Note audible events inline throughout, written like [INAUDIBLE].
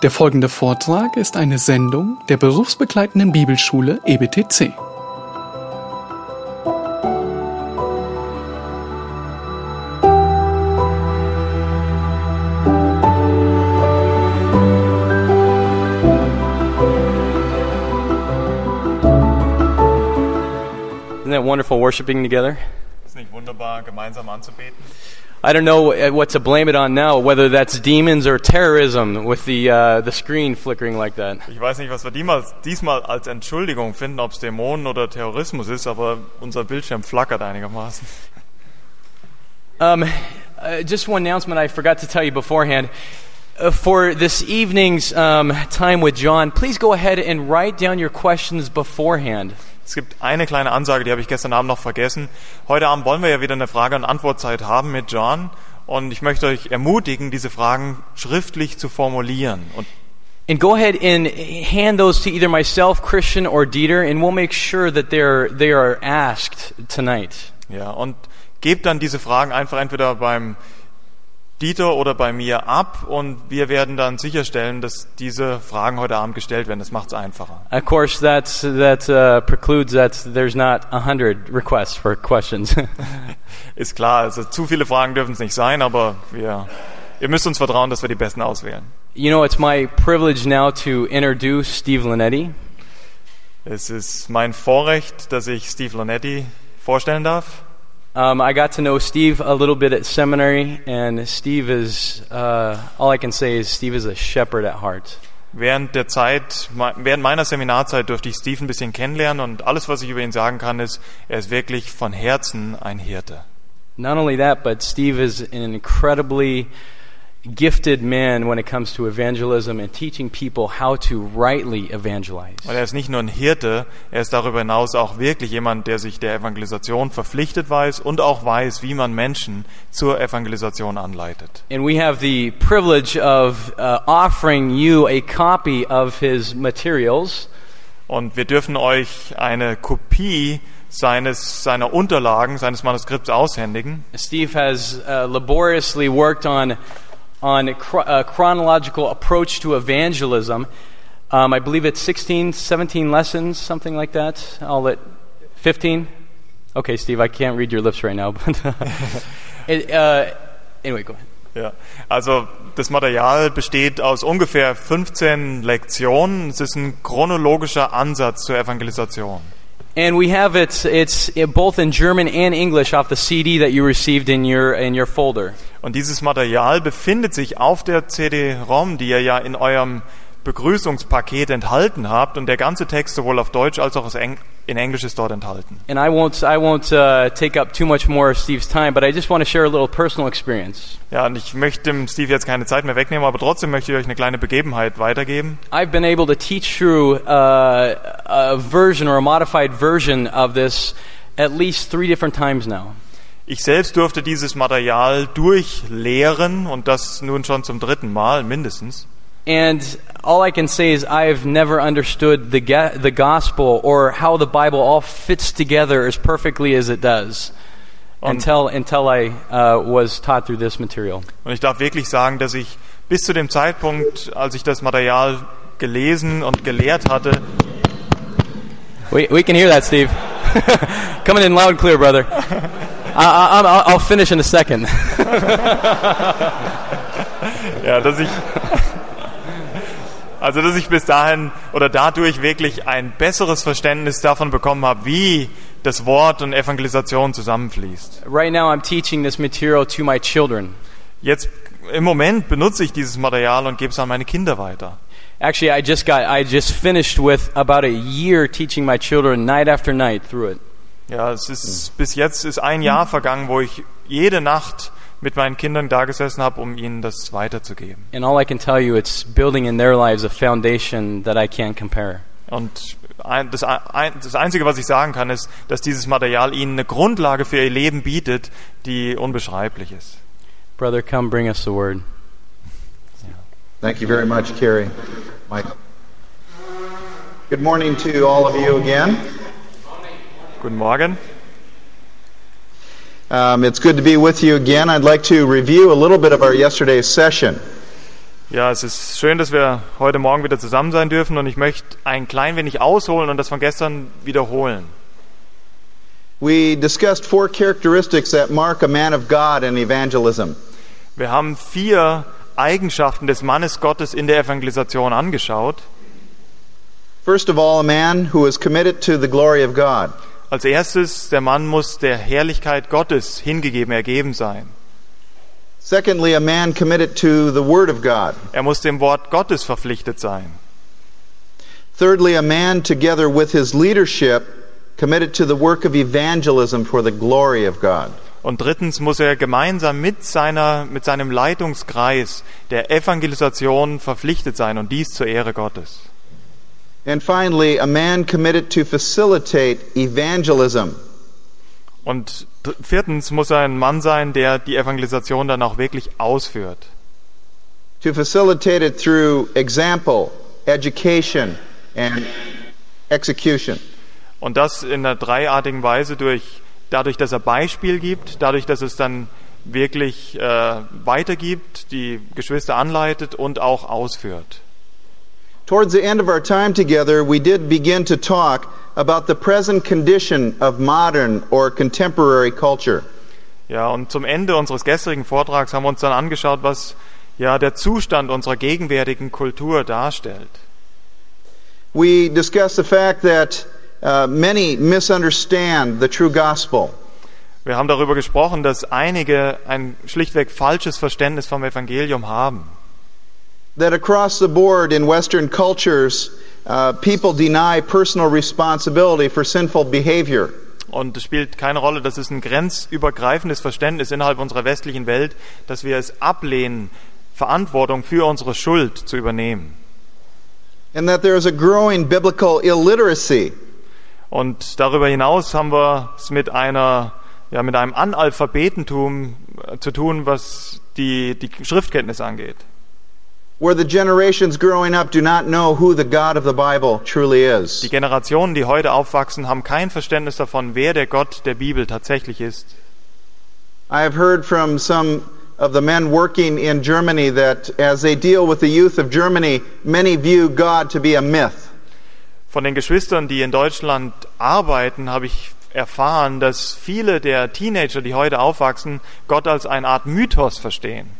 Der folgende Vortrag ist eine Sendung der berufsbegleitenden Bibelschule EBTC. Isn't that wonderful worshiping together? Ist nicht wunderbar, gemeinsam anzubeten? I don't know what to blame it on now, whether that's demons or terrorism with the, uh, the screen flickering like that. Ich weiß nicht, was wir diesmal, diesmal als Entschuldigung finden, ob es Dämonen oder Terrorismus ist, aber unser Bildschirm flackert einigermaßen. Um, uh, just one announcement I forgot to tell you beforehand. Uh, for this evening's um, time with John, please go ahead and write down your questions beforehand. Es gibt eine kleine Ansage, die habe ich gestern Abend noch vergessen. Heute Abend wollen wir ja wieder eine Frage- und Antwortzeit haben mit John. Und ich möchte euch ermutigen, diese Fragen schriftlich zu formulieren. Und And go ahead and hand those to either myself, Christian, or Dieter, and we'll make sure that they're, they are asked tonight. Ja, und gebt dann diese Fragen einfach entweder beim Dieter oder bei mir ab und wir werden dann sicherstellen, dass diese Fragen heute Abend gestellt werden. Das macht es einfacher. Of course, that's, that uh, precludes that there's not a hundred requests for questions. [LAUGHS] Ist klar, also zu viele Fragen dürfen es nicht sein, aber wir, ihr müsst uns vertrauen, dass wir die besten auswählen. you know, it's my privilege now to introduce Steve Linetti. Es ist mein Vorrecht, dass ich Steve Lonetti vorstellen darf. Um, I got to know Steve a little bit at seminary, and Steve is, uh, all I can say is Steve is a shepherd at heart. Während der Zeit, während meiner Seminarzeit durfte ich Steve ein bisschen kennenlernen und alles, was ich über ihn sagen kann, ist, er ist wirklich von Herzen ein Hirte. Not only that, but Steve is an incredibly gifted man when it comes to evangelism and teaching people how to rightly evangelize. Und er ist nicht nur ein Hirte, er ist darüber hinaus auch wirklich jemand, der sich der Evangelisation verpflichtet weiß und auch weiß, wie man Menschen zur Evangelisation anleitet. And we have the privilege of uh, offering you a copy of his materials. Und wir dürfen euch eine Kopie seines, seiner Unterlagen, seines Manuskripts aushändigen. Steve has uh, laboriously worked on on a, a chronological approach to evangelism. Um, I believe it's 16, 17 lessons, something like that. I'll let 15. Okay, Steve, I can't read your lips right now, [LAUGHS] but it, uh, anyway, go ahead. Ja, also das Material besteht aus ungefähr 15 Lektionen. Es ist ein chronologischer Ansatz zur Evangelisation. And we have it. It's uh, both in German and English off the CD that you received in your in your folder. Und dieses Material befindet sich auf der CD-ROM, die ihr ja in eurem Begrüßungspaket enthalten habt. Und der ganze Text sowohl auf Deutsch als auch in Englisch ist dort enthalten. And I won't I won't uh, take up too much more of Steve's time, but I just want to share a little personal experience. Ja, und ich möchte dem Steve jetzt keine Zeit mehr wegnehmen, aber trotzdem möchte ich euch eine kleine Begebenheit weitergeben. I've been able to teach through uh, a version or a modified version of this at least three different times now. Ich selbst durfte dieses Material durchlehren und das nun schon zum dritten Mal mindestens. And all I can say is I've never understood the, the gospel or how the Bible all fits together as perfectly as it does Und- until, until I uh, was taught through this material. Und ich darf wirklich sagen, dass ich bis zu dem Zeitpunkt, als ich das Material gelesen und gelehrt hatte, We, we can hear that, Steve. [LAUGHS] Coming in loud and clear, brother. [LAUGHS] I, I, I'll, I'll finish in a second. [LAUGHS] ja, dass ich also dass ich bis dahin oder dadurch wirklich ein besseres Verständnis davon bekommen habe, wie das Wort und Evangelisation zusammenfließt. Right now, I'm teaching this material to my children. Jetzt im Moment benutze ich dieses Material und gebe es an meine Kinder weiter. Actually, I just got, I just finished with about a year teaching my children night after night through it. Ja, es ist bis jetzt ist ein Jahr vergangen, wo ich jede Nacht mit meinen Kindern da gesessen habe, um ihnen das weiterzugeben. And all I can tell you, it's building in their lives a foundation that I can't compare. Und ein, das, ein, das Einzige, was ich sagen kann, ist, dass dieses Material ihnen eine Grundlage für ihr Leben bietet, die unbeschreiblich ist. Brother, come bring us the word. Thank you very much, Carrie. Michael. Good morning to all of you again. Guten Morgen. Um, it's good to be with you again. I'd like to review a little bit of our yesterday's session. Ja, es ist schön, dass wir heute Morgen wieder zusammen sein dürfen und ich möchte ein klein wenig ausholen und das von gestern wiederholen. We discussed four characteristics that mark a man of God in evangelism. Wir haben vier Eigenschaften des Mannes Gottes in der Evangelisation angeschaut. First of all, a man who is committed to the glory of God. Als erstes, der Mann muss der Herrlichkeit Gottes hingegeben, ergeben sein. Secondly, a man committed to the Word of God. Er muss dem Wort Gottes verpflichtet sein. Thirdly, a man together with his leadership committed to the work of evangelism for the glory of God. Und drittens muss er gemeinsam mit, seiner, mit seinem Leitungskreis der Evangelisation verpflichtet sein und dies zur Ehre Gottes. And finally, a man committed to facilitate evangelism. Und viertens muss er ein Mann sein, der die Evangelisation dann auch wirklich ausführt. To facilitate it through example, education, and execution. Und das in einer dreiartigen Weise durch, dadurch, dass er Beispiel gibt, dadurch, dass es dann wirklich äh, weitergibt, die Geschwister anleitet und auch ausführt. Towards the end of our time together, we did begin to talk about the present condition of modern or contemporary culture. Ja, und zum Ende unseres gestrigen Vortrags haben wir uns dann angeschaut, was ja der Zustand unserer gegenwärtigen Kultur darstellt. We discussed the fact that uh, many misunderstand the true gospel. Wir haben darüber gesprochen, dass einige ein schlichtweg falsches Verständnis vom Evangelium haben. That across the board in Western cultures, uh, people deny personal responsibility for sinful behavior. Und es spielt keine Rolle, das ist ein grenzübergreifendes Verständnis innerhalb unserer westlichen Welt, dass wir es ablehnen, Verantwortung für unsere Schuld zu übernehmen. And that there is a growing biblical illiteracy. Und darüber hinaus haben wir es mit einer, ja, mit einem Analphabetentum äh, zu tun, was die, die Schriftkenntnis angeht. Where the generations growing up do not know who the God of the Bible truly Die is. Generationen, die heute aufwachsen, haben kein Verständnis davon, wer der Gott der Bibel tatsächlich ist. I have heard from some of the men working in Germany that as they deal with the youth of Germany, many view God to be a myth. Von den Geschwistern, die in Deutschland arbeiten, habe ich erfahren, dass viele der Teenager, die heute aufwachsen, Gott als eine Art Mythos verstehen.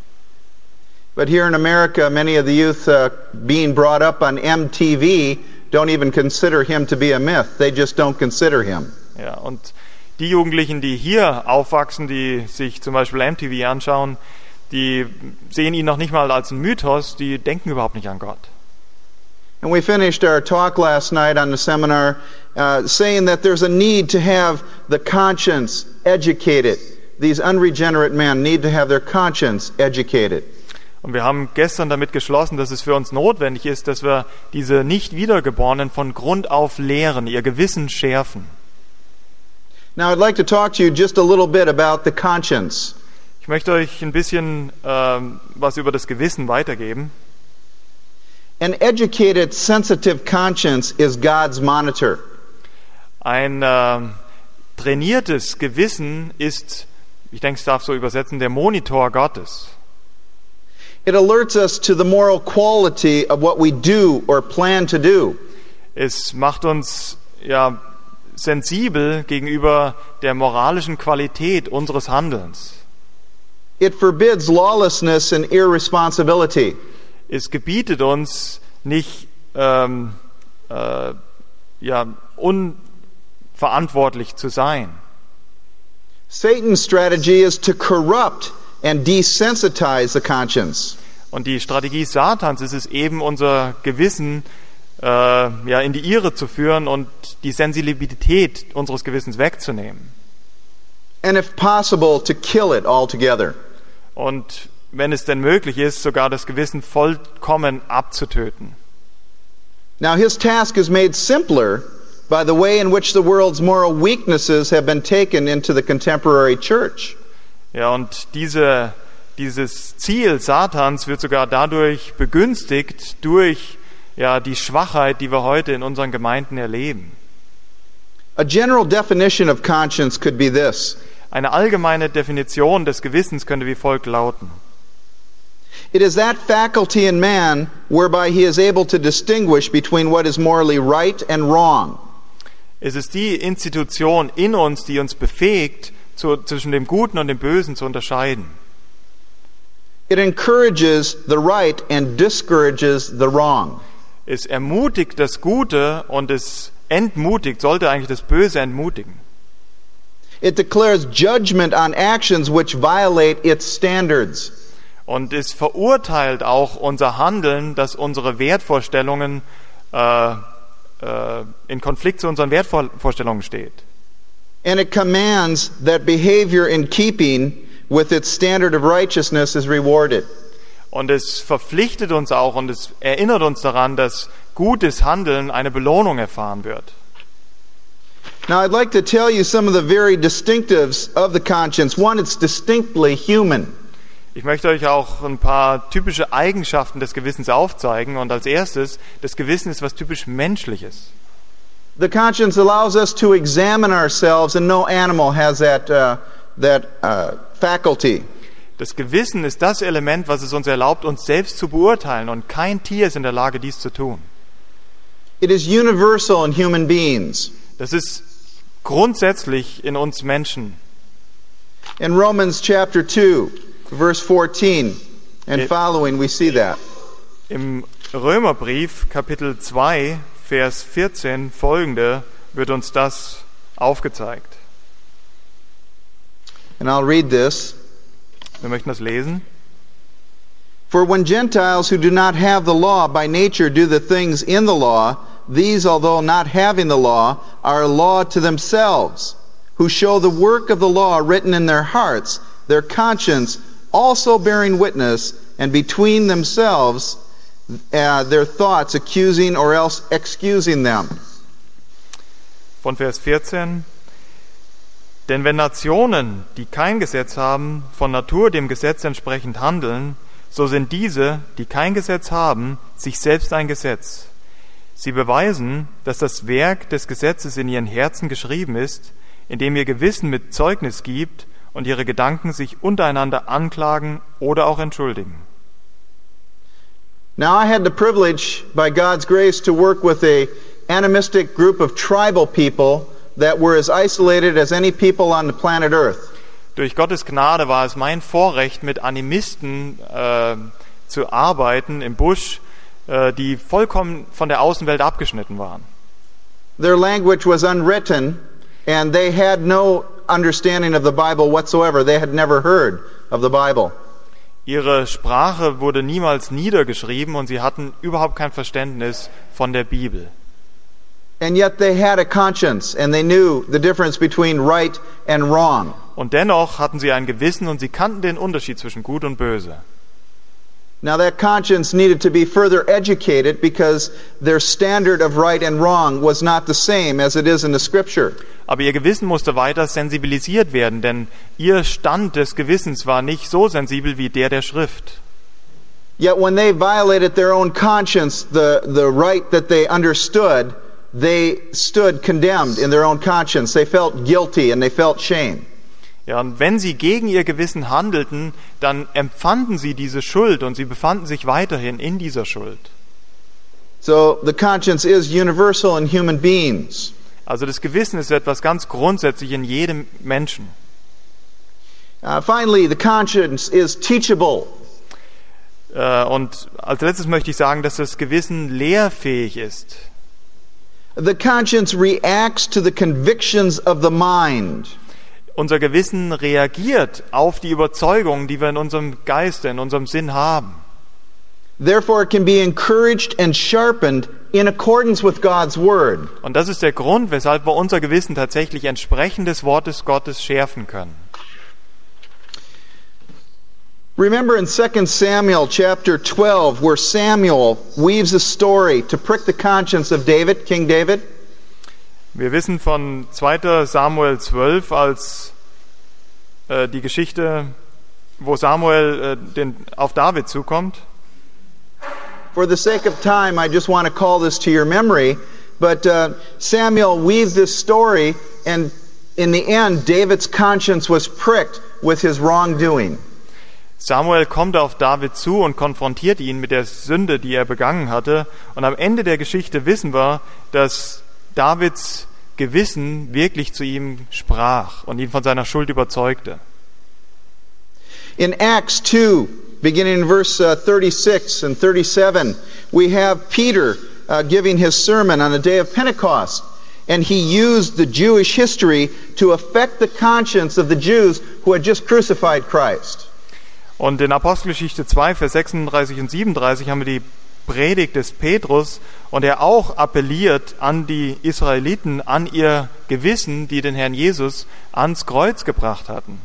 But here in America, many of the youth uh, being brought up on MTV don't even consider him to be a myth. They just don't consider him. Ja, und die Jugendlichen, die hier aufwachsen, die sich zum Beispiel MTV anschauen, die sehen ihn noch nicht mal als einen Mythos, die denken überhaupt nicht an Gott. And we finished our talk last night on the seminar uh, saying that there's a need to have the conscience educated. These unregenerate men need to have their conscience educated. Und wir haben gestern damit geschlossen, dass es für uns notwendig ist, dass wir diese nicht wiedergeborenen von Grund auf lehren, ihr Gewissen schärfen. Now, I'd like to talk to you just a little bit about the conscience. Ich möchte euch ein bisschen ähm, was über das Gewissen weitergeben. An educated, sensitive conscience is God's monitor. Ein ähm, trainiertes Gewissen ist, ich denke, ich darf so übersetzen, der Monitor Gottes. It alerts us to the moral quality of what we do or plan to do. Es macht uns ja sensibel gegenüber der moralischen Qualität unseres Handelns. It forbids lawlessness and irresponsibility. Es gebietet uns nicht ähm, äh, ja, unverantwortlich zu sein. Satan's strategy is to corrupt and desensitize the conscience. Und die Strategie Satans ist es eben, unser Gewissen äh, ja, in die Irre zu führen und die Sensibilität unseres Gewissens wegzunehmen. And if possible, to kill it altogether. Und wenn es denn möglich ist, sogar das Gewissen vollkommen abzutöten. Now, his task is made simpler by the way in which the world's moral weaknesses have been taken into the contemporary church. Ja, und diese, dieses Ziel Satans wird sogar dadurch begünstigt durch ja, die Schwachheit, die wir heute in unseren Gemeinden erleben. A general definition of conscience could be this Eine allgemeine Definition des Gewissens könnte wie folgt lauten. It is that faculty in man whereby he is able to distinguish between what is morally right and wrong. Es ist die Institution in uns, die uns befähigt, zu, zwischen dem Guten und dem Bösen zu unterscheiden. It encourages the right and discourages the wrong. Es ermutigt das Gute und es entmutigt, sollte eigentlich das Böse entmutigen. It declares judgment on actions which violate its standards. Und es verurteilt auch unser Handeln, dass unsere Wertvorstellungen äh, äh, in Konflikt zu unseren Wertvorstellungen steht. And it commands that behavior in keeping with its standard of righteousness is rewarded. Und es verpflichtet uns auch und es erinnert uns daran, dass gutes Handeln eine Belohnung erfahren wird. Now, I'd like to tell you some of the very distinctives of the conscience. One, it's distinctly human. Ich möchte euch auch ein paar typische Eigenschaften des Gewissens aufzeigen. Und als erstes, das Gewissen ist was typisch Menschliches. The conscience allows us to examine ourselves, and no animal has that, uh, that uh, faculty. Das Gewissen ist das Element, was es uns erlaubt, uns selbst zu beurteilen. Und kein Tier ist in der Lage, dies zu tun. It is universal in human beings. Das ist grundsätzlich in uns Menschen. In Romans chapter 2, verse 14 and following, we see that. Im Römerbrief Kapitel 2, Vers 14 folgende wird uns das aufgezeigt. And I'll read this. Wir möchten das lesen. For when Gentiles who do not have the law by nature do the things in the law, these, although not having the law, are a law to themselves, who show the work of the law written in their hearts, their conscience also bearing witness, and between themselves uh, their thoughts accusing or else excusing them. Von Vers 14. Denn wenn Nationen, die kein Gesetz haben, von Natur dem Gesetz entsprechend handeln, so sind diese, die kein Gesetz haben, sich selbst ein Gesetz. Sie beweisen, dass das Werk des Gesetzes in ihren Herzen geschrieben ist, indem ihr Gewissen mit Zeugnis gibt und ihre Gedanken sich untereinander anklagen oder auch entschuldigen. Now, I had the privilege, by God's grace, to work with a animistic group of tribal people that were as isolated as any people on the planet Earth. Durch Gottes Gnade war es mein Vorrecht, mit Animisten äh, zu arbeiten im Busch, äh, die vollkommen von der Außenwelt abgeschnitten waren. Their language was unwritten, and they had no understanding of the Bible whatsoever. They had never heard of the Bible. Ihre Sprache wurde niemals niedergeschrieben und sie hatten überhaupt kein Verständnis von der Bibel. And yet they had a conscience, and they knew the difference between right and wrong. Und dennoch hatten sie ein Gewissen und sie kannten den Unterschied zwischen Gut und Böse. Now, that conscience needed to be further educated because their standard of right and wrong was not the same as it is in the Scripture. Aber ihr Gewissen musste weiter sensibilisiert werden, denn ihr Stand des Gewissens war nicht so sensibel wie der der Schrift. Yet, when they violated their own conscience, the, the right that they understood, they stood condemned in their own conscience. They felt guilty and they felt shame. Ja, und wenn sie gegen ihr Gewissen handelten, dann empfanden sie diese Schuld und sie befanden sich weiterhin in dieser Schuld. So, the conscience is universal in human beings. Also das Gewissen ist etwas ganz grundsätzlich in jedem Menschen. Uh, finally, the conscience is teachable. Äh, Und als letztes möchte ich sagen, dass das Gewissen lehrfähig ist. The conscience reacts to the convictions of the mind. Unser Gewissen reagiert auf die Überzeugungen, die wir in unserem Geiste, in unserem Sinn haben. Therefore, it can be encouraged and sharpened in accordance with God's Word. Und das ist der Grund, weshalb wir unser Gewissen tatsächlich entsprechend des Wortes Gottes schärfen können. Remember in 2 Samuel chapter 12, where Samuel weaves a story to prick the conscience of David, King David? Wir wissen von 2. Samuel 12 als äh, die Geschichte, wo Samuel äh, den, auf David zukommt. For the sake of time, I just want to call this to your memory. But uh, Samuel weaved this story, and in the end, David's conscience was pricked with his wrongdoing. Samuel kommt auf David zu und konfrontiert ihn mit der Sünde, die er begangen hatte. Und am Ende der Geschichte wissen wir, dass Davids Gewissen wirklich zu ihm sprach und ihn von seiner Schuld überzeugte. In Acts 2, beginning in verse uh, 36 and 37, we have Peter uh, giving his sermon on the day of Pentecost. And he used the Jewish history to affect the conscience of the Jews who had just crucified Christ. Und in Apostelgeschichte 2, Vers 36 und 37 haben wir die Predigt des Petrus und er auch appelliert an die Israeliten, an ihr Gewissen, die den Herrn Jesus ans Kreuz gebracht hatten.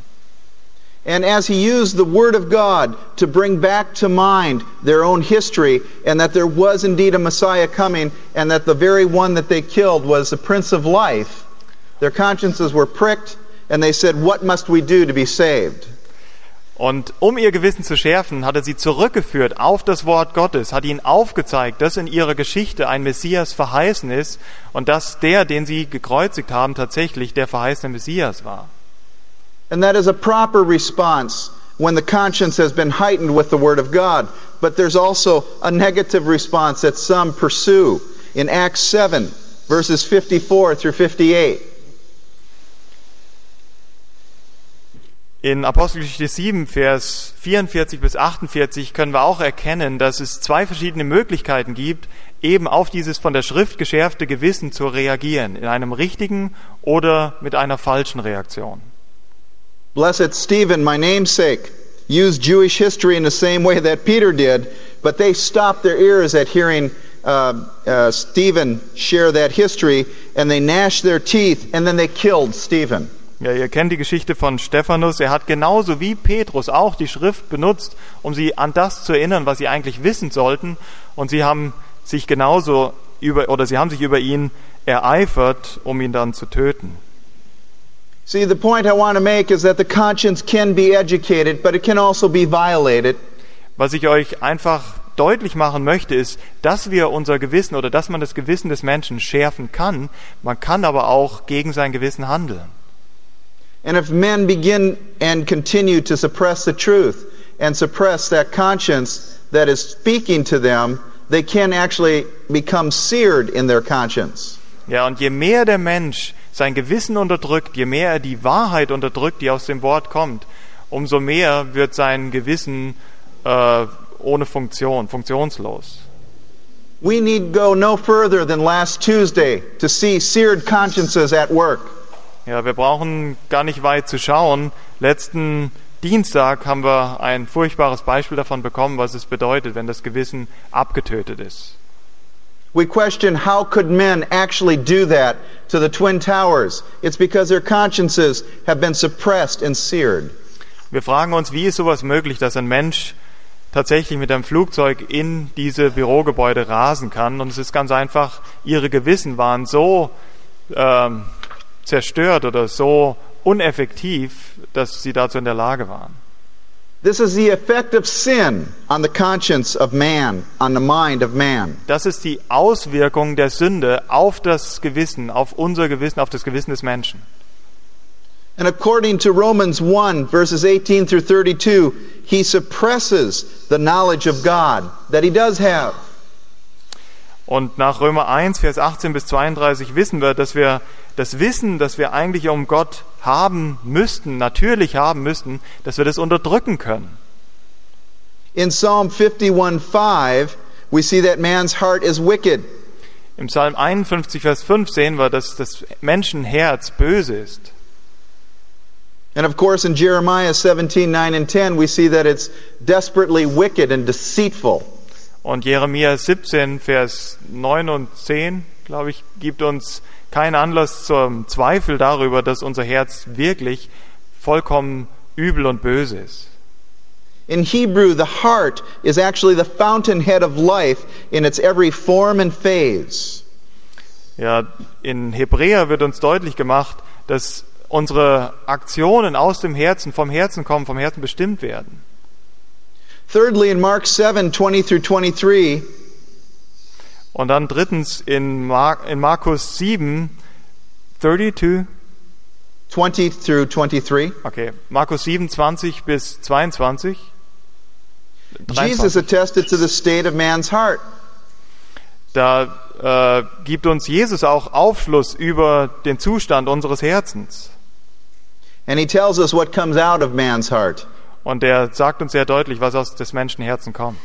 And as he used the Word of God to bring back to mind their own history, and that there was indeed a Messiah coming, and that the very one that they killed was the Prince of Life, their consciences were pricked, and they said, What must we do to be saved? Und um ihr Gewissen zu schärfen, hat er sie zurückgeführt auf das Wort Gottes, hat ihnen aufgezeigt, dass in ihrer Geschichte ein Messias verheißen ist und dass der, den sie gekreuzigt haben, tatsächlich der verheißene Messias war. And that is a proper response when the conscience has been heightened with the Word of God. But there's also a negative response that some pursue. In Acts 7, verses 54 through 58. In Apostelgeschichte 7, Vers 44 bis 48 können wir auch erkennen, dass es zwei verschiedene Möglichkeiten gibt, eben auf dieses von der Schrift geschärfte Gewissen zu reagieren, in einem richtigen oder mit einer falschen Reaktion. Blessed Stephen, my namesake, used Jewish history in the same way that Peter did, but they stopped their ears at hearing uh, uh, Stephen share that history, and they gnashed their teeth, and then they killed Stephen. Ja, ihr kennt die Geschichte von Stephanus. Er hat genauso wie Petrus auch die Schrift benutzt, um sie an das zu erinnern, was sie eigentlich wissen sollten. Und sie haben sich genauso über, oder sie haben sich über ihn ereifert, um ihn dann zu töten. See, the point I want to make is that the conscience can be educated, but it can also be violated. Was ich euch einfach deutlich machen möchte, ist, dass wir unser Gewissen oder dass man das Gewissen des Menschen schärfen kann. Man kann aber auch gegen sein Gewissen handeln. And if men begin and continue to suppress the truth and suppress that conscience that is speaking to them, they can actually become seared in their conscience. Ja, und je mehr der Mensch sein Gewissen unterdrückt, je mehr er die Wahrheit unterdrückt, die aus dem Wort kommt, umso mehr wird sein Gewissen äh, ohne Funktion, funktionslos. We need go no further than last Tuesday to see seared consciences at work. Ja, wir brauchen gar nicht weit zu schauen. Letzten Dienstag haben wir ein furchtbares Beispiel davon bekommen, was es bedeutet, wenn das Gewissen abgetötet ist. We question how could men actually do that to the Twin Towers? It's because their consciences have been suppressed and seared. Wir fragen uns, wie ist sowas möglich, dass ein Mensch tatsächlich mit einem Flugzeug in diese Bürogebäude rasen kann? Und es ist ganz einfach, ihre Gewissen waren so ähm, zerstört oder so uneffektiv, dass sie dazu in der Lage waren. This is the effect of sin on the conscience of man, on the mind of man. Das ist die Auswirkung der Sünde auf das Gewissen, auf unser Gewissen, auf das Gewissen des Menschen. And according to Romans 1, verses 18 through 32, he suppresses the knowledge of God that he does have. Und nach Römer 1, Vers 18 bis 32 wissen wir, dass wir das Wissen, das wir eigentlich um Gott haben müssten, natürlich haben müssten, dass wir das unterdrücken können. In Psalm 51:5, we see that man's heart is wicked. Im Psalm 51, Vers 5 sehen wir, dass das Menschenherz böse ist. And of course, in Jeremiah 17, 9 and 10, we see that it's desperately wicked and deceitful. Und Jeremia 17, Vers 9 und 10, glaube ich, gibt uns keinen Anlass zum Zweifel darüber, dass unser Herz wirklich vollkommen übel und böse ist. In Hebrew, the heart is actually the fountainhead of life in its every form and phase. Ja, in Hebräer wird uns deutlich gemacht, dass unsere Aktionen aus dem Herzen, vom Herzen kommen, vom Herzen bestimmt werden. Thirdly, in Mark 7, 20 through 23, Und dann drittens in, Mar in Markus 7, 32, 20 through 23, okay, Markus 7, 20 bis 22. Jesus 23. attested to the state of man's heart. Da äh, gibt uns Jesus auch Aufschluss über den Zustand unseres Herzens. And he tells us what comes out of man's heart. Und er sagt uns sehr deutlich, was aus des Menschenherzen kommt.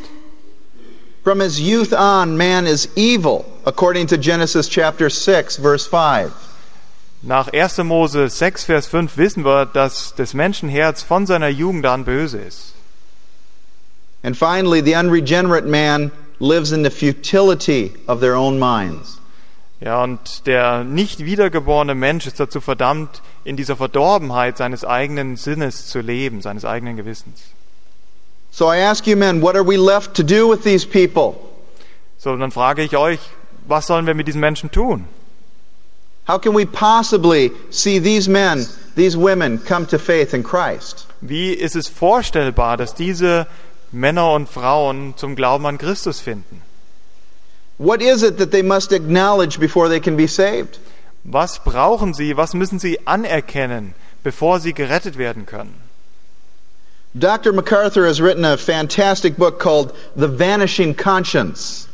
From his youth on, man is evil, according to Genesis chapter 6, verse 5. Nach 1. Mose 6, Vers 5 wissen wir, dass das Menschenherz von seiner Jugend an böse ist. And finally, the unregenerate man lives in the futility of their own minds. Ja, und der nicht wiedergeborene Mensch ist dazu verdammt, in dieser Verdorbenheit seines eigenen Sinnes zu leben, seines eigenen Gewissens. So I ask you men, what are we left to do with these people? So, dann frage ich euch, was sollen wir mit diesen Menschen tun? How can we possibly see these men, these women come to faith in Christ? Wie ist es vorstellbar, dass diese Männer und Frauen zum Glauben an Christus finden? What is it that they must acknowledge before they can be saved? Was brauchen sie, was müssen sie anerkennen, bevor sie gerettet werden können? Dr. MacArthur has written a fantastic book called The Vanishing Conscience.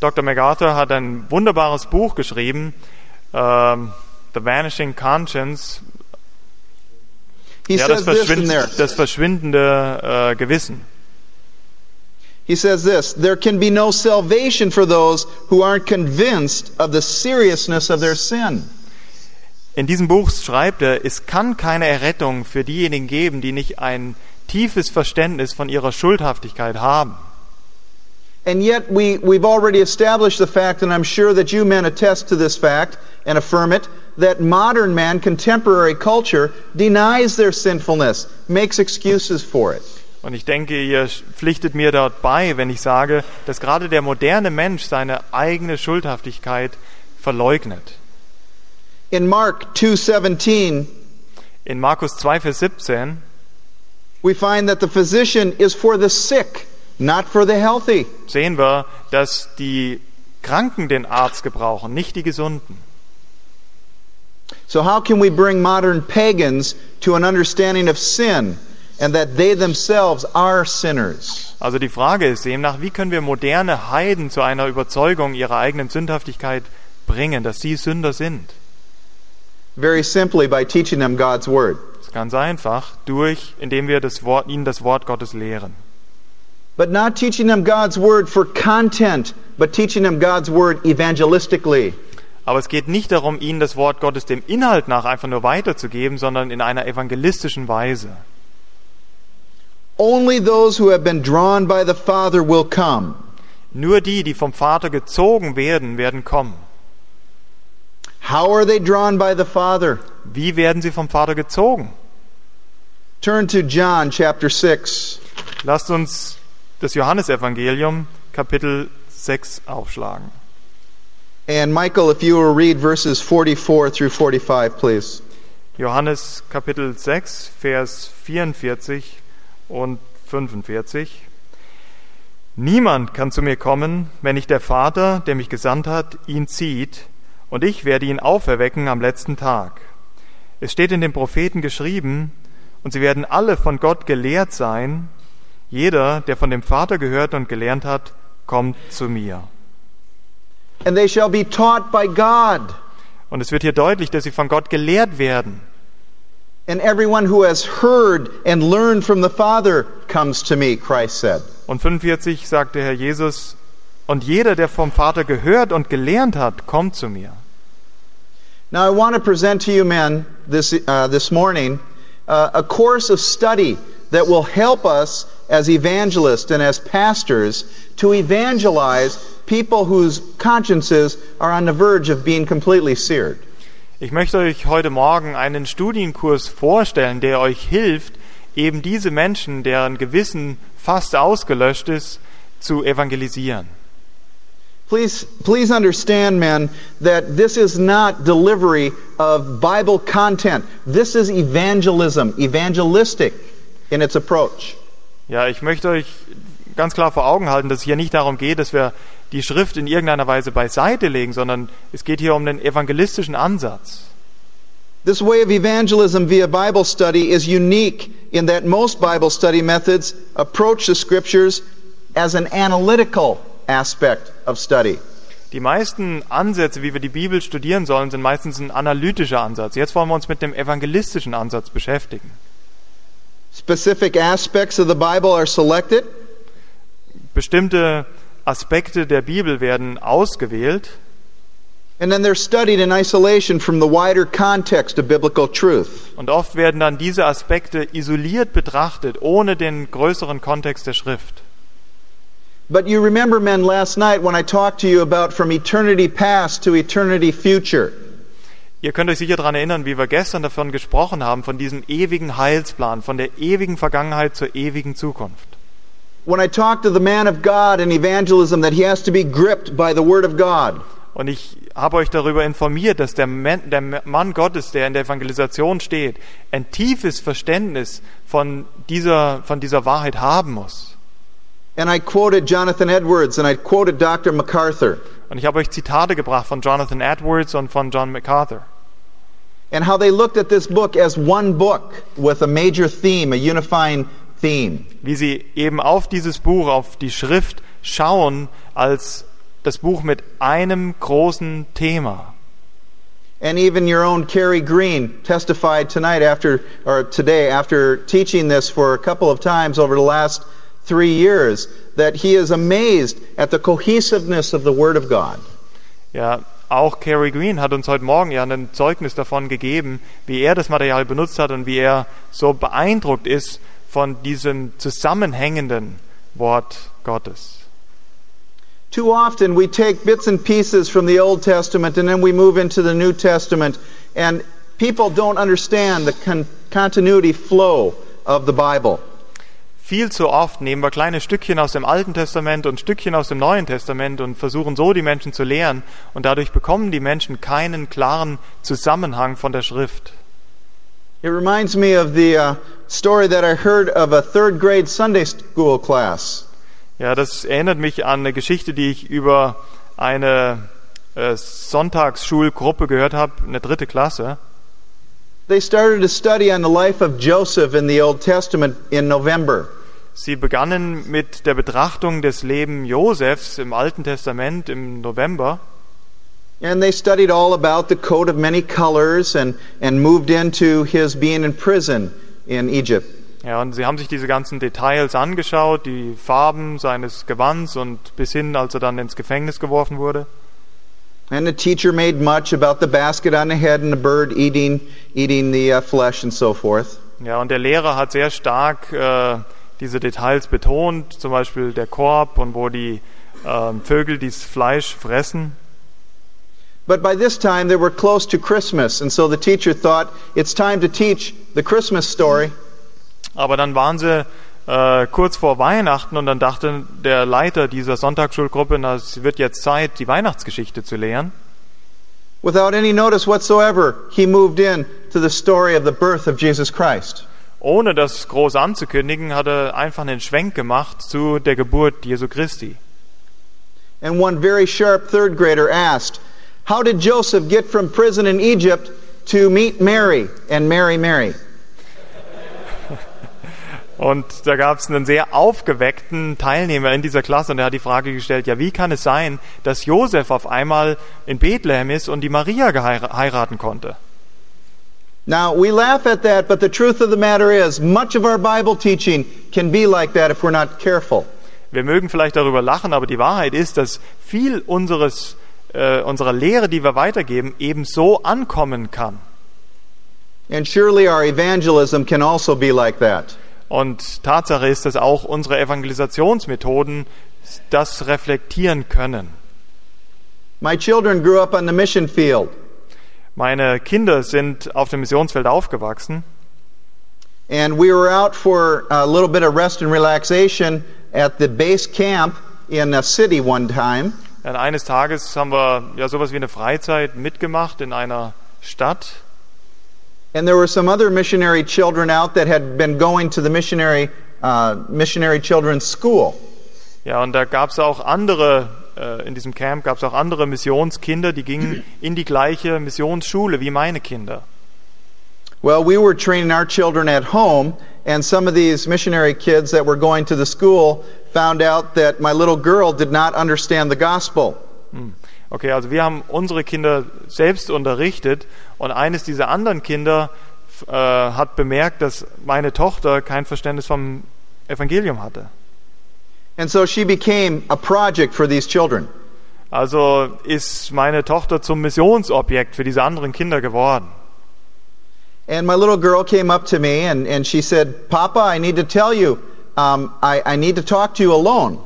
Dr. MacArthur hat ein wunderbares Buch geschrieben, ähm, The Vanishing Conscience, He ja, das, verschwind das verschwindende äh, Gewissen. He says this There can be no salvation for those who aren't convinced of the seriousness of their sin. In diesem Buch schreibt er, es kann keine Errettung für diejenigen geben, die nicht ein tiefes Verständnis von ihrer Schuldhaftigkeit haben. And yet, we, we've already established the fact, and I'm sure that you men attest to this fact and affirm it, that modern man, contemporary culture, denies their sinfulness, makes excuses for it. Und ich denke, ihr pflichtet mir dort bei, wenn ich sage, dass gerade der moderne Mensch seine eigene Schuldhaftigkeit verleugnet. In Mark 2:17, In Markus 2, Vers 17 we find that the physician is for the sick, not for the healthy. sehen wir, dass die Kranken den Arzt gebrauchen, nicht die Gesunden. So how can we bring modern pagans to an understanding of sin and that they themselves are sinners? Also die Frage ist demnach, wie können wir moderne Heiden zu einer Überzeugung ihrer eigenen Sündhaftigkeit bringen, dass sie Sünder sind? Very simply by teaching them God's word. Ganz einfach, durch, indem wir das Wort, ihnen das Wort Gottes lehren. But not teaching them God's word for content, but teaching them God's word evangelistically. Aber es geht nicht darum, ihnen das Wort Gottes dem Inhalt nach einfach nur weiterzugeben, sondern in einer evangelistischen Weise. Only those who have been drawn by the Father will come. Nur die, die vom Vater gezogen werden, werden kommen. How are they drawn by the Father? Wie werden sie vom Vater gezogen? Turn to John chapter 6. Lasst uns das Johannesevangelium Kapitel 6 aufschlagen. And Michael, if you will read verses 44 through 45, please. Johannes Kapitel 6, Vers 44 und 45. Niemand kann zu mir kommen, wenn nicht der Vater, der mich gesandt hat, ihn zieht, und ich werde ihn auferwecken am letzten Tag. Es steht in den Propheten geschrieben, und sie werden alle von Gott gelehrt sein. Jeder, der von dem Vater gehört und gelernt hat, kommt zu mir. And they shall be taught by God. Und es wird hier deutlich, dass sie von Gott gelehrt werden. And everyone who has heard and learned from the Father comes to me, Christ said. Und 45 sagt der Herr Jesus, und jeder, der vom Vater gehört und gelernt hat, kommt zu mir. Now, I want to present to you men this, uh, this morning uh, a course of study that will help us as evangelists and as pastors to evangelize people whose consciences are on the verge of being completely seared. Ich möchte euch heute Morgen einen Studienkurs vorstellen, der euch hilft, eben diese Menschen, deren Gewissen fast ausgelöscht ist, zu evangelisieren. Please, please understand, men, that this is not delivery of Bible content. This is evangelism, evangelistic in its approach. Ja, ich möchte euch ganz klar vor Augen halten, dass es hier nicht darum geht, dass wir die Schrift in irgendeiner Weise beiseite legen, sondern es geht hier um den evangelistischen Ansatz. This way of evangelism via Bible study is unique in that most Bible study methods approach the scriptures as an analytical aspect of study. Die meisten Ansätze, wie wir die Bibel studieren sollen, sind meistens ein analytischer Ansatz. Jetzt wollen wir uns mit dem evangelistischen Ansatz beschäftigen. Specific aspects of the Bible are selected, Bestimmte Aspekte der Bibel werden ausgewählt and then they're studied in isolation from the wider context of biblical truth. und oft werden dann diese Aspekte isoliert betrachtet, ohne den größeren Kontext der Schrift. But you remember, men, last night when I talked to you about from eternity past to eternity future. Ihr könnt euch sicher daran erinnern, wie wir gestern davon gesprochen haben, von diesem ewigen Heilsplan, von der ewigen Vergangenheit zur ewigen Zukunft. When I talk to the man of God in evangelism that he has to be gripped by the Word of God. Und ich habe euch darüber informiert, dass der Man, der Mann Gottes, der in der Evangelisation steht, ein tiefes Verständnis von dieser, von dieser Wahrheit haben muss. And I quoted Jonathan Edwards and I quoted Dr. MacArthur Und ich habe euch Zitate gebracht von Jonathan Edwards und von John MacArthur. and how they looked at this book as one book with a major theme, a unifying theme. Wie sie eben auf dieses Buch, auf die Schrift schauen, als das Buch mit einem großen Thema. And even your own Carrie Green testified tonight after, or today after teaching this for a couple of times over the last three years, that he is amazed at the cohesiveness of the Word of God. Ja, auch Cary Green hat uns heute Morgen ja ein Zeugnis davon gegeben, wie er das Material benutzt hat und wie er so beeindruckt ist von diesem zusammenhängenden Wort Gottes. Too often we take bits and pieces from the Old Testament and then we move into the New Testament, and people don't understand the con- continuity flow of the Bible. Viel zu oft nehmen wir kleine Stückchen aus dem Alten Testament und Stückchen aus dem Neuen Testament und versuchen so die Menschen zu lehren und dadurch bekommen die Menschen keinen klaren Zusammenhang von der Schrift. It reminds me of the uh, story that I heard of a third grade Sunday school class. Ja, das erinnert mich an eine Geschichte, die ich über eine äh, Sonntagsschulgruppe gehört habe, eine dritte Klasse. They started a study on the life of Joseph in the Old Testament in November. Sie begannen mit der Betrachtung des Lebens Josefs im Alten Testament im November. And they studied all about the coat of many colors and, and moved into his being in prison in Egypt. Ja, und sie haben sich diese ganzen Details angeschaut, die Farben seines Gewands und bis hin, als er dann ins Gefängnis geworfen wurde. And the teacher made much about the basket on the head and the bird eating, eating the uh, flesh and so forth. Ja, und der Lehrer hat sehr stark äh, diese Details betont, zum Beispiel der Korb und wo die äh, Vögel dieses Fleisch fressen. But by this time they were close to Christmas, and so the teacher thought it's time to teach the Christmas story. Aber dann waren sie äh, kurz vor Weihnachten und dann dachte der Leiter dieser Sonntagsschulgruppe, na, es wird jetzt Zeit, die Weihnachtsgeschichte zu lehren. Without any notice whatsoever, he moved in to the story of the birth of Jesus Christ. Ohne das groß anzukündigen, hat er einfach einen Schwenk gemacht zu der Geburt Jesu Christi. And one very sharp third grader asked, How did Joseph get from prison in Egypt to meet Mary and marry Mary? [LAUGHS] Und da gab es einen sehr aufgeweckten Teilnehmer in dieser Klasse und der hat die Frage gestellt, ja, wie kann es sein, dass Josef auf einmal in Bethlehem ist und die Maria heiraten konnte? Now, we laugh at that, but the truth of the matter is, much of our Bible teaching can be like that if we're not careful. Wir mögen vielleicht darüber lachen, aber die Wahrheit ist, dass viel unseres, äh, unserer Lehre, die wir weitergeben, eben so ankommen kann. And surely our evangelism can also be like that. Und Tatsache ist, dass auch unsere Evangelisationsmethoden das reflektieren können. My children grew up on the mission field, Meine Kinder sind auf dem Missionsfeld aufgewachsen and we were out for a little bit of rest and relaxation at the base camp in a city one time. Und eines Tages haben wir ja sowas wie eine Freizeit mitgemacht in einer Stadt. And there were some other missionary children out that had been going to the missionary, uh, missionary children's school. Ja, und da gab es auch andere, äh, in diesem Camp gab es auch andere Missionskinder, die gingen in die gleiche Missionsschule wie meine Kinder. Well, we were training our children at home, and some of these missionary kids that were going to the school found out that my little girl did not understand the gospel. Okay, also wir haben unsere Kinder selbst unterrichtet und eines dieser anderen Kinder äh, hat bemerkt, dass meine Tochter kein Verständnis vom Evangelium hatte. And so she became a project for these children. Also ist meine Tochter zum Missionsobjekt für diese anderen Kinder geworden. And my little girl came up to me and, and she said, Papa, I need to tell you, um, I, I need to talk to you alone.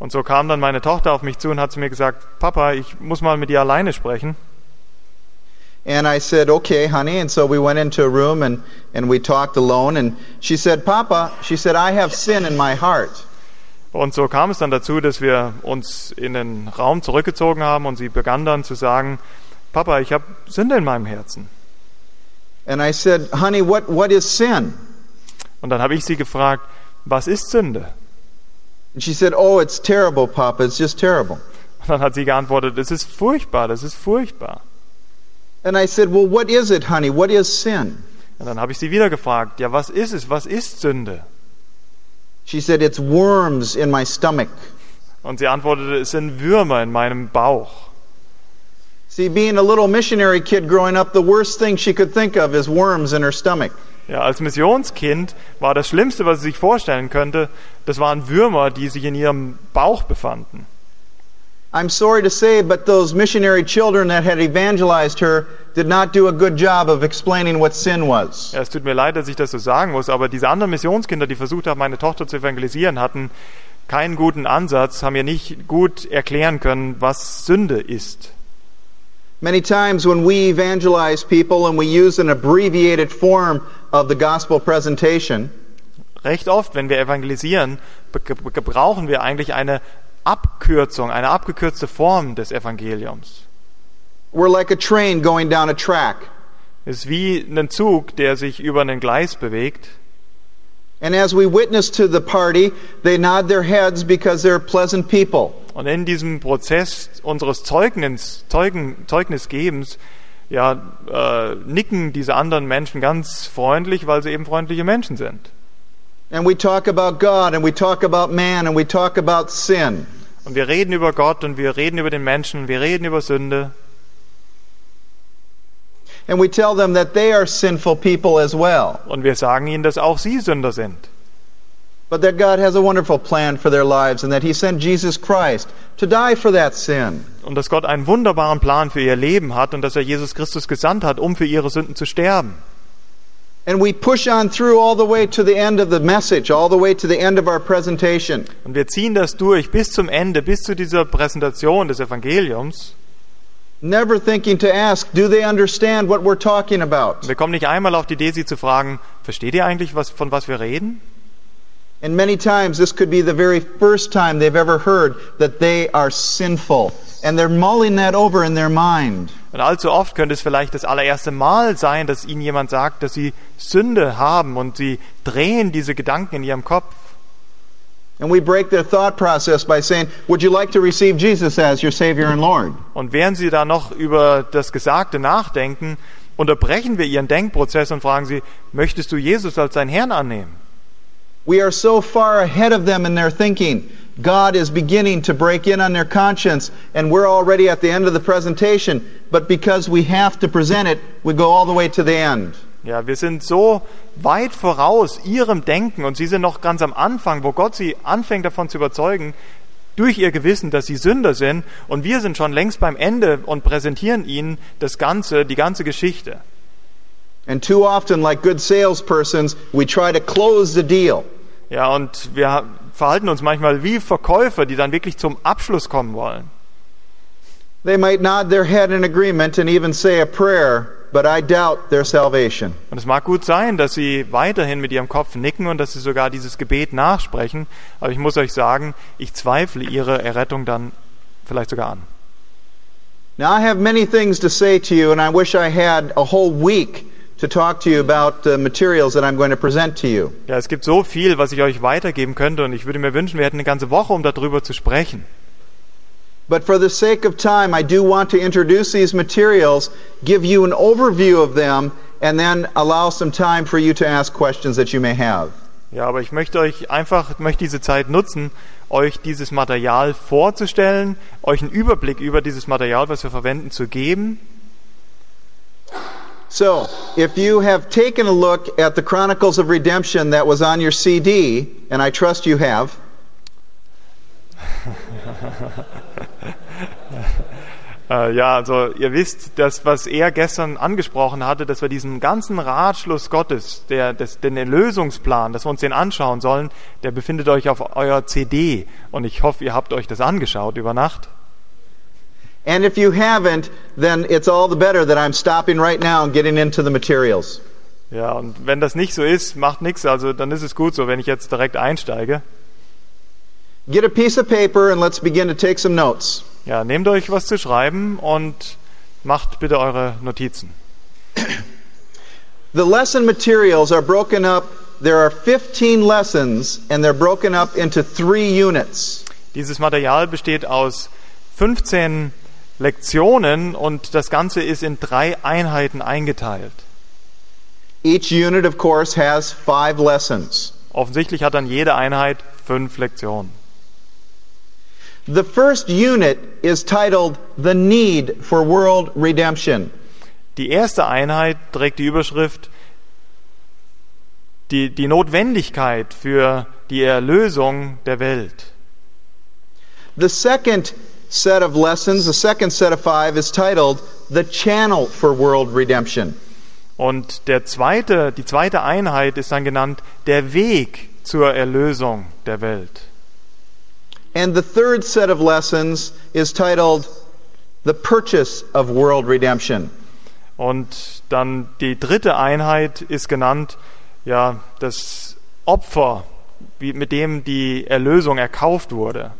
Und so kam dann meine Tochter auf mich zu und hat zu mir gesagt, Papa, ich muss mal mit dir alleine sprechen. And I said, okay, honey. And so we went into a room and, and we talked alone. And she said, Papa, she said, I have sin in my heart. Und so kam es dann dazu, dass wir uns in den Raum zurückgezogen haben und sie begann dann zu sagen, Papa, ich habe Sünde in meinem Herzen. And I said, honey, what, what is sin? Und dann habe ich sie gefragt, was ist Sünde? And she said, oh, it's terrible, Papa. It's just terrible. Und dann hat sie geantwortet, es ist furchtbar, das ist furchtbar. And I said, well, what is it, honey? What is sin? Und dann habe ich sie wieder gefragt, ja, was ist es, was ist Sünde? She said, it's worms in my stomach. Und sie antwortete, es sind Würmer in meinem Bauch. See, being a little missionary kid growing up, the worst thing she could think of is worms in her stomach. Ja, als Missionskind war das Schlimmste, was sie sich vorstellen könnte, das waren Würmer, die sich in ihrem Bauch befanden. I'm sorry to say, but those missionary children that had evangelized her did not do a good job of explaining what sin was. Ja, es tut mir leid, dass ich das so sagen muss, aber diese anderen Missionskinder, die versucht haben, meine Tochter zu evangelisieren, hatten keinen guten Ansatz, haben mir nicht gut erklären können, was Sünde ist. Many times when we evangelize people and we use an abbreviated form of the gospel presentation, Recht oft, wenn wir evangelisieren, gebrauchen wir eigentlich eine Abkürzung, eine abgekürzte Form des Evangeliums. we're like a train going down a track. Es ist wie ein Zug, der sich über einen Gleis bewegt. And as we witness to the party, they nod their heads because they're pleasant people. Und in diesem Prozess unseres Zeugnis, Zeugen, Zeugnisgebens ja, äh, nicken diese anderen Menschen ganz freundlich, weil sie eben freundliche Menschen sind. And we talk about God and we talk about man and we talk about sin. Und wir reden über Gott und wir reden über den Menschen, wir reden über Sünde. And we tell them that they are sinful people as well. Und wir sagen ihnen, dass auch sie Sünder sind. But that God has a wonderful plan for their lives and that He sent Jesus Christ to die for that sin. Und dass Gott einen wunderbaren Plan für ihr Leben hat und dass er Jesus Christus gesandt hat, um für ihre Sünden zu sterben. And we push on through all the way to the end of the message, all the way to the end of our presentation. Und wir ziehen das durch bis zum Ende, bis zu dieser Präsentation des Evangeliums. Never thinking to ask, do they understand what we're talking about? Wir kommen nicht einmal auf die Idee, sie zu fragen, versteht ihr eigentlich, was, von was wir reden? And many times this could be the very first time they've ever heard that they are sinful. And they're mulling that over in their mind. Und allzu oft könnte es vielleicht das allererste Mal sein, dass ihnen jemand sagt, dass sie Sünde haben und sie drehen diese Gedanken in ihrem Kopf. And we break their thought process by saying, Would you like to receive Jesus as your Savior and Lord? Und während sie da noch über das Gesagte nachdenken, unterbrechen wir ihren Denkprozess und fragen sie, möchtest du Jesus als deinen Herrn annehmen? We are so far ahead of them in their thinking. God is beginning to break in on their conscience, and we're already at the end of the presentation. But because we have to present it, we go all the way to the end. Ja, wir sind so weit voraus ihrem Denken und sie sind noch ganz am Anfang, wo Gott sie anfängt davon zu überzeugen, durch ihr Gewissen, dass sie Sünder sind und wir sind schon längst beim Ende und präsentieren ihnen das Ganze, die ganze Geschichte. And too often, like good salespersons, we try to close the deal. Ja, und wir verhalten uns manchmal wie Verkäufer, die dann wirklich zum Abschluss kommen wollen. They might nod their head in agreement and even say a prayer, but I doubt their salvation. Und es mag gut sein, dass sie weiterhin mit ihrem Kopf nicken und dass sie sogar dieses Gebet nachsprechen, aber ich muss euch sagen, ich zweifle ihre Errettung dann vielleicht sogar an. Now, I have many things to say to you, and I wish I had a whole week to talk to you about the materials that I'm going to present to you. Ja, es gibt so viel, was ich euch weitergeben könnte und ich würde mir wünschen, wir hätten eine ganze Woche, um darüber zu sprechen. But for the sake of time, I do want to introduce these materials, give you an overview of them, and then allow some time for you to ask questions that you may have. Ja, aber ich möchte euch einfach, möchte diese Zeit nutzen, euch dieses Material vorzustellen, euch einen Überblick über dieses Material, was wir verwenden, zu geben. So, if you have taken a look at the Chronicles of Redemption that was on your CD, and I trust you have, [LAUGHS] Äh, ja, also ihr wisst, das, was er gestern angesprochen hatte, dass wir diesen ganzen Ratschluss Gottes, der, des, den Erlösungsplan, dass wir uns den anschauen sollen, der befindet euch auf eurer CD. Und ich hoffe, ihr habt euch das angeschaut über Nacht. And if you haven't, then it's all the better that I'm stopping right now and getting into the materials. Ja, und wenn das nicht so ist, macht nichts. Also dann ist es gut so, wenn ich jetzt direkt einsteige. Get a piece of paper and let's begin to take some notes. Ja, nehmt euch was zu schreiben und macht bitte eure Notizen. The lesson materials are broken up. There are 15 lessons, and they're broken up into three units. Dieses Material besteht aus 15 Lektionen und das Ganze ist in drei Einheiten eingeteilt. Each unit, of course, has five lessons. Offensichtlich hat dann jede Einheit fünf Lektionen. The first unit is titled The Need for World Redemption. Die erste Einheit trägt die Überschrift die, die Notwendigkeit für die Erlösung der Welt. The second set of lessons, the second set of five, is titled The Channel for World Redemption. Und der zweite, die zweite Einheit ist dann genannt der Weg zur Erlösung der Welt. And the third set of lessons is titled The Purchase of World Redemption. Und dann die dritte Einheit ist genannt, ja, das Opfer, wie, mit dem die Erlösung erkauft wurde.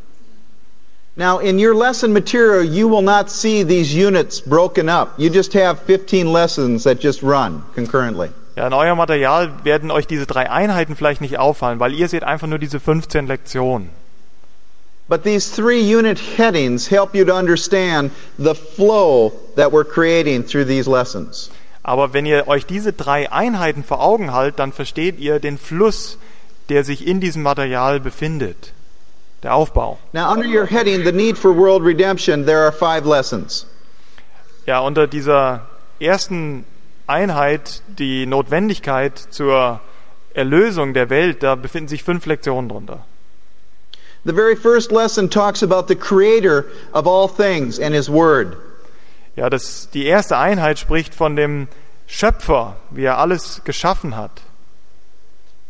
Now, in your lesson material, you will not see these units broken up. You just have 15 lessons that just run concurrently. Ja, in eurem Material werden euch diese drei Einheiten vielleicht nicht auffallen, weil ihr seht einfach nur diese 15 Lektionen. But these three unit headings help you to understand the flow that we're creating through these lessons. Aber wenn ihr euch diese drei Einheiten vor Augen haltet, dann versteht ihr den Fluss, der sich in diesem Material befindet. Der Aufbau. Now, under your heading, The Need for World Redemption, there are five lessons. Ja, unter dieser ersten Einheit, die Notwendigkeit zur Erlösung der Welt, da befinden sich fünf Lektionen drunter. The very first lesson talks about the creator of all things and his word. Ja, das, die erste Einheit spricht von dem Schöpfer, wie er alles geschaffen hat.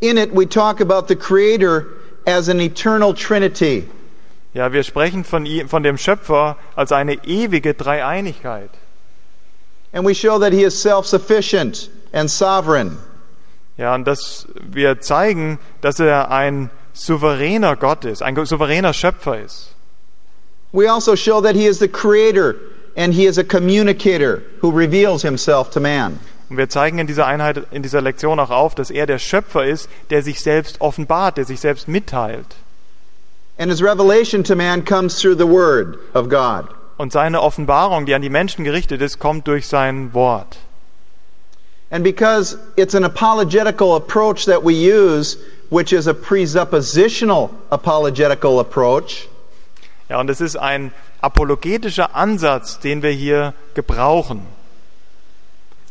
In it, we talk about the creator as an eternal trinity. Ja, wir sprechen von, ihm, von dem Schöpfer als eine ewige Dreieinigkeit. And we show that he is self sufficient and sovereign. Ja, und dass wir zeigen, dass er ein souveräner Gott ist, ein souveräner Schöpfer ist. We also show that he is the creator and he is a communicator who reveals himself to man. Und wir zeigen in dieser Einheit, in dieser Lektion auch auf, dass er der Schöpfer ist, der sich selbst offenbart, der sich selbst mitteilt. And his revelation to man comes through the word of God. Und seine Offenbarung, die an die Menschen gerichtet ist, kommt durch sein Wort. And because it's an apologetical approach that we use, which is a presuppositional apologetical approach, Ja, und es ist ein apologetischer Ansatz, den wir hier gebrauchen.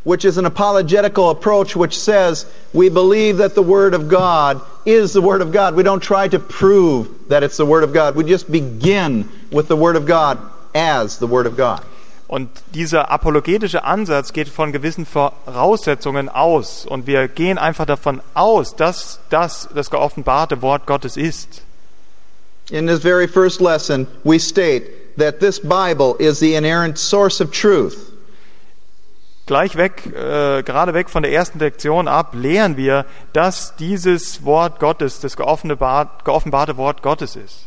Which is an apologetical approach which says we believe that the Word of God is the Word of God. We don't try to prove that it's the Word of God. We just begin with the Word of God as the Word of God. Und dieser apologetische Ansatz geht von gewissen Voraussetzungen aus. Und wir gehen einfach davon aus, dass das das geoffenbarte Wort Gottes ist. In this very first lesson, we state that this Bible is the inerrant source of truth. Gleich weg, äh, gerade weg von der ersten Lektion ab, lehren wir, dass dieses Wort Gottes das geoffenbarte, geoffenbarte Wort Gottes ist.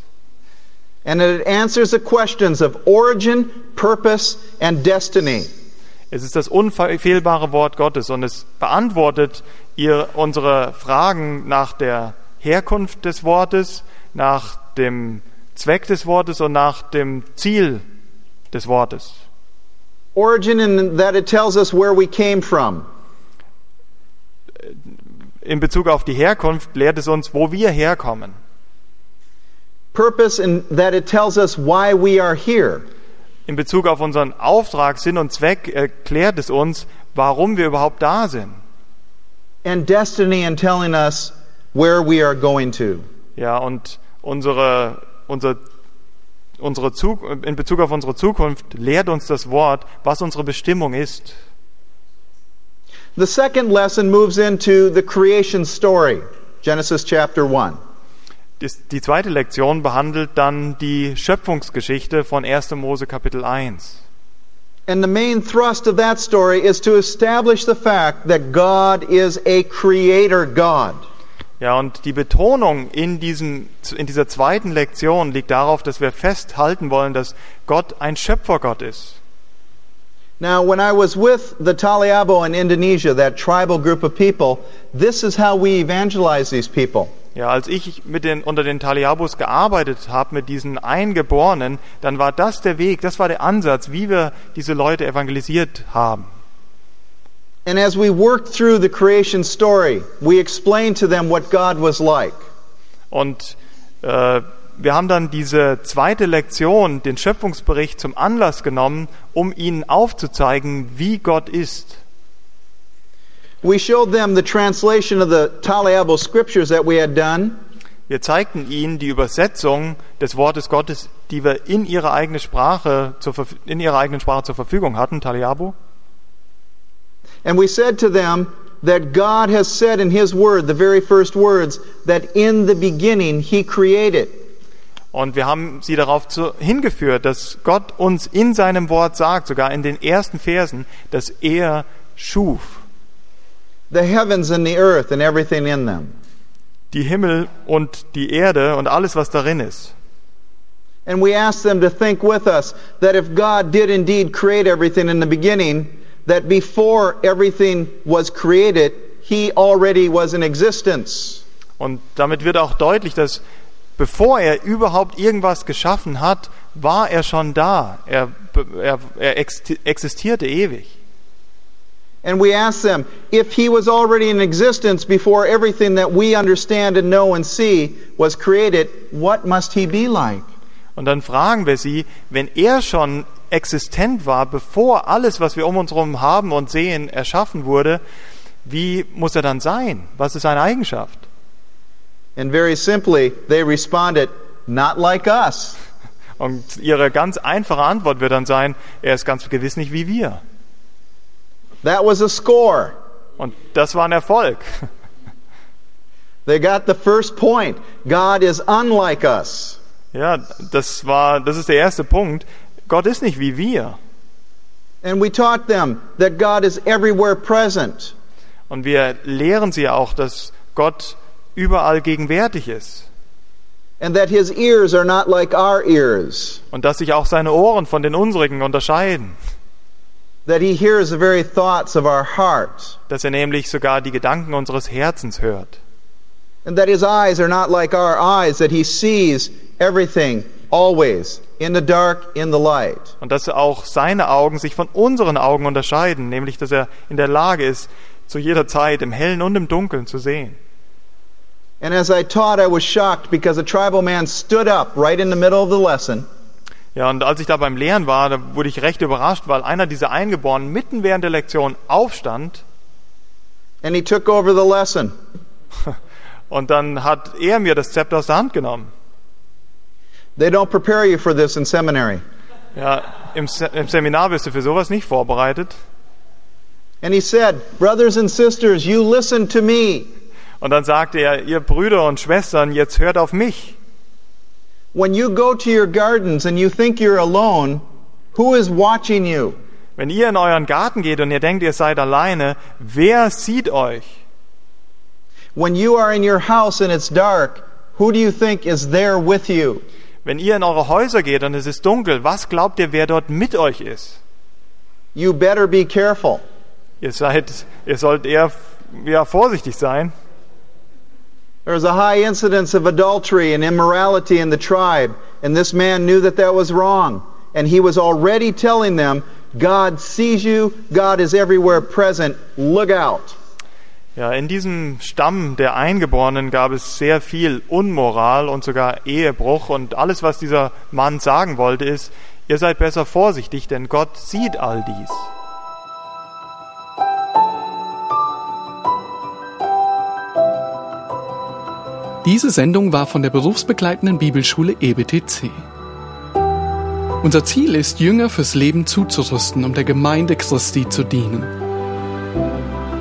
And it answers the questions of origin, purpose, and destiny. Es ist das unfehlbare Wort Gottes und es beantwortet ihr unsere Fragen nach der Herkunft des Wortes, nach dem Zweck des Wortes und nach dem Ziel des Wortes. Origin in that it tells us where we came from. in Bezug auf die Herkunft lehrt es uns, wo wir herkommen. Purpose in that it tells us why we are here. In Bezug auf unseren Auftrag, Sinn und Zweck erklärt es uns, warum wir überhaupt da sind. And destiny in telling us where we are going to. Ja, und unsere, unser, unsere Zug, in Bezug auf unsere Zukunft lehrt uns das Wort, was unsere Bestimmung ist. The second lesson moves into the creation story, Genesis chapter 1. Dies- Die zweite Lektion behandelt dann die Schöpfungsgeschichte von 1. Mose Kapitel 1. And the main thrust of that story is to establish the fact that God is a creator God. Ja, und die Betonung in, diesem, in dieser zweiten Lektion liegt darauf, dass wir festhalten wollen, dass Gott ein Schöpfergott ist. Now, when I was with the Taliabo in Indonesia, that tribal group of people, this is how we evangelize these people. Ja, als ich mit den, unter den Taliabus gearbeitet habe, mit diesen Eingeborenen, dann war das der Weg, das war der Ansatz, wie wir diese Leute evangelisiert haben. And as we worked through the creation story, we explained to them what God was like. Und äh, wir haben dann diese zweite Lektion, den Schöpfungsbericht, zum Anlass genommen, um ihnen aufzuzeigen, wie Gott ist. We showed them the translation of the Taliabo scriptures that we had done, Wir zeigten ihnen die Übersetzung des Wortes Gottes, die wir in ihrer eigenen Sprache zur, in ihrer eigenen Sprache zur Verfügung hatten, Taliabo. And we said to them that God has said in His Word, the very first words, that in the beginning He created. Und wir haben sie darauf zu, hingeführt, dass Gott uns in seinem Wort sagt, sogar in den ersten Versen, dass er schuf. the heavens and the earth and everything in them. Die Himmel und die Erde und alles, was darin ist. And we asked them to think with us that if God did indeed create everything in the beginning, that before everything was created, He already was in existence. Und damit wird auch deutlich, dass bevor er überhaupt irgendwas geschaffen hat, war er schon da. Er, er, er existierte ewig. And we asked them, if He was already in existence before everything that we understand and know and see was created, what must He be like? Und dann fragen wir sie, wenn er schon existent war, bevor alles, was wir um uns herum haben und sehen, erschaffen wurde, wie muss er dann sein? Was ist seine Eigenschaft? And very simply, they responded, not like us. Und ihre ganz einfache Antwort wird dann sein, er ist ganz gewiss nicht wie wir. That was a score. Und das war ein Erfolg. They got the first point. God is unlike us. Ja, das war, das ist der erste Punkt. Gott ist nicht wie wir. And we taught them that God is everywhere present. Und wir lehren sie auch, dass Gott überall gegenwärtig ist. And that his ears are not like our ears. Und dass sich auch seine Ohren von den unsrigen unterscheiden. That he hears the very thoughts of our heart. Dass er nämlich sogar die Gedanken unseres Herzens hört. And that his eyes are not like our eyes, that he sees everything, always, in the dark, in the light. Und dass auch seine Augen sich von unseren Augen unterscheiden, nämlich dass er in der Lage ist, zu jeder Zeit im Hellen und im Dunkeln zu sehen. And as I taught, I was shocked because a tribal man stood up right in the middle of the lesson Ja, und als ich da beim Lehren war, da wurde ich recht überrascht, weil einer dieser Eingeborenen mitten während der Lektion aufstand and he took over the lesson. [LAUGHS] und dann hat er mir das Zepter aus der Hand genommen. They don't prepare you for this in seminary. Ja, im, Se im Seminar bist du für sowas nicht vorbereitet. And he said, Brothers and sisters, you listen to me. Und dann sagte er, ihr Brüder und Schwestern, jetzt hört auf mich. When you go to your gardens and you think you're alone, who is watching you? Wenn ihr in euren Garten geht und ihr denkt, ihr seid alleine, wer sieht euch? When you are in your house and it's dark, who do you think is there with you? Wenn ihr in eure Häuser geht und es ist dunkel, was glaubt ihr, wer dort mit euch ist? You better be careful. Ihr seid, ihr sollt eher ja, vorsichtig sein. There's a high incidence of adultery and immorality in the tribe, and this man knew that that was wrong. And he was already telling them, God sees you, God is everywhere present, look out. Ja, in diesem Stamm der Eingeborenen gab es sehr viel Unmoral und sogar Ehebruch und alles, was dieser Mann sagen wollte, ist, ihr seid besser vorsichtig, denn Gott sieht all dies. Diese Sendung war von der berufsbegleitenden Bibelschule EBTC. Unser Ziel ist, Jünger fürs Leben zuzurüsten, um der Gemeinde Christi zu dienen.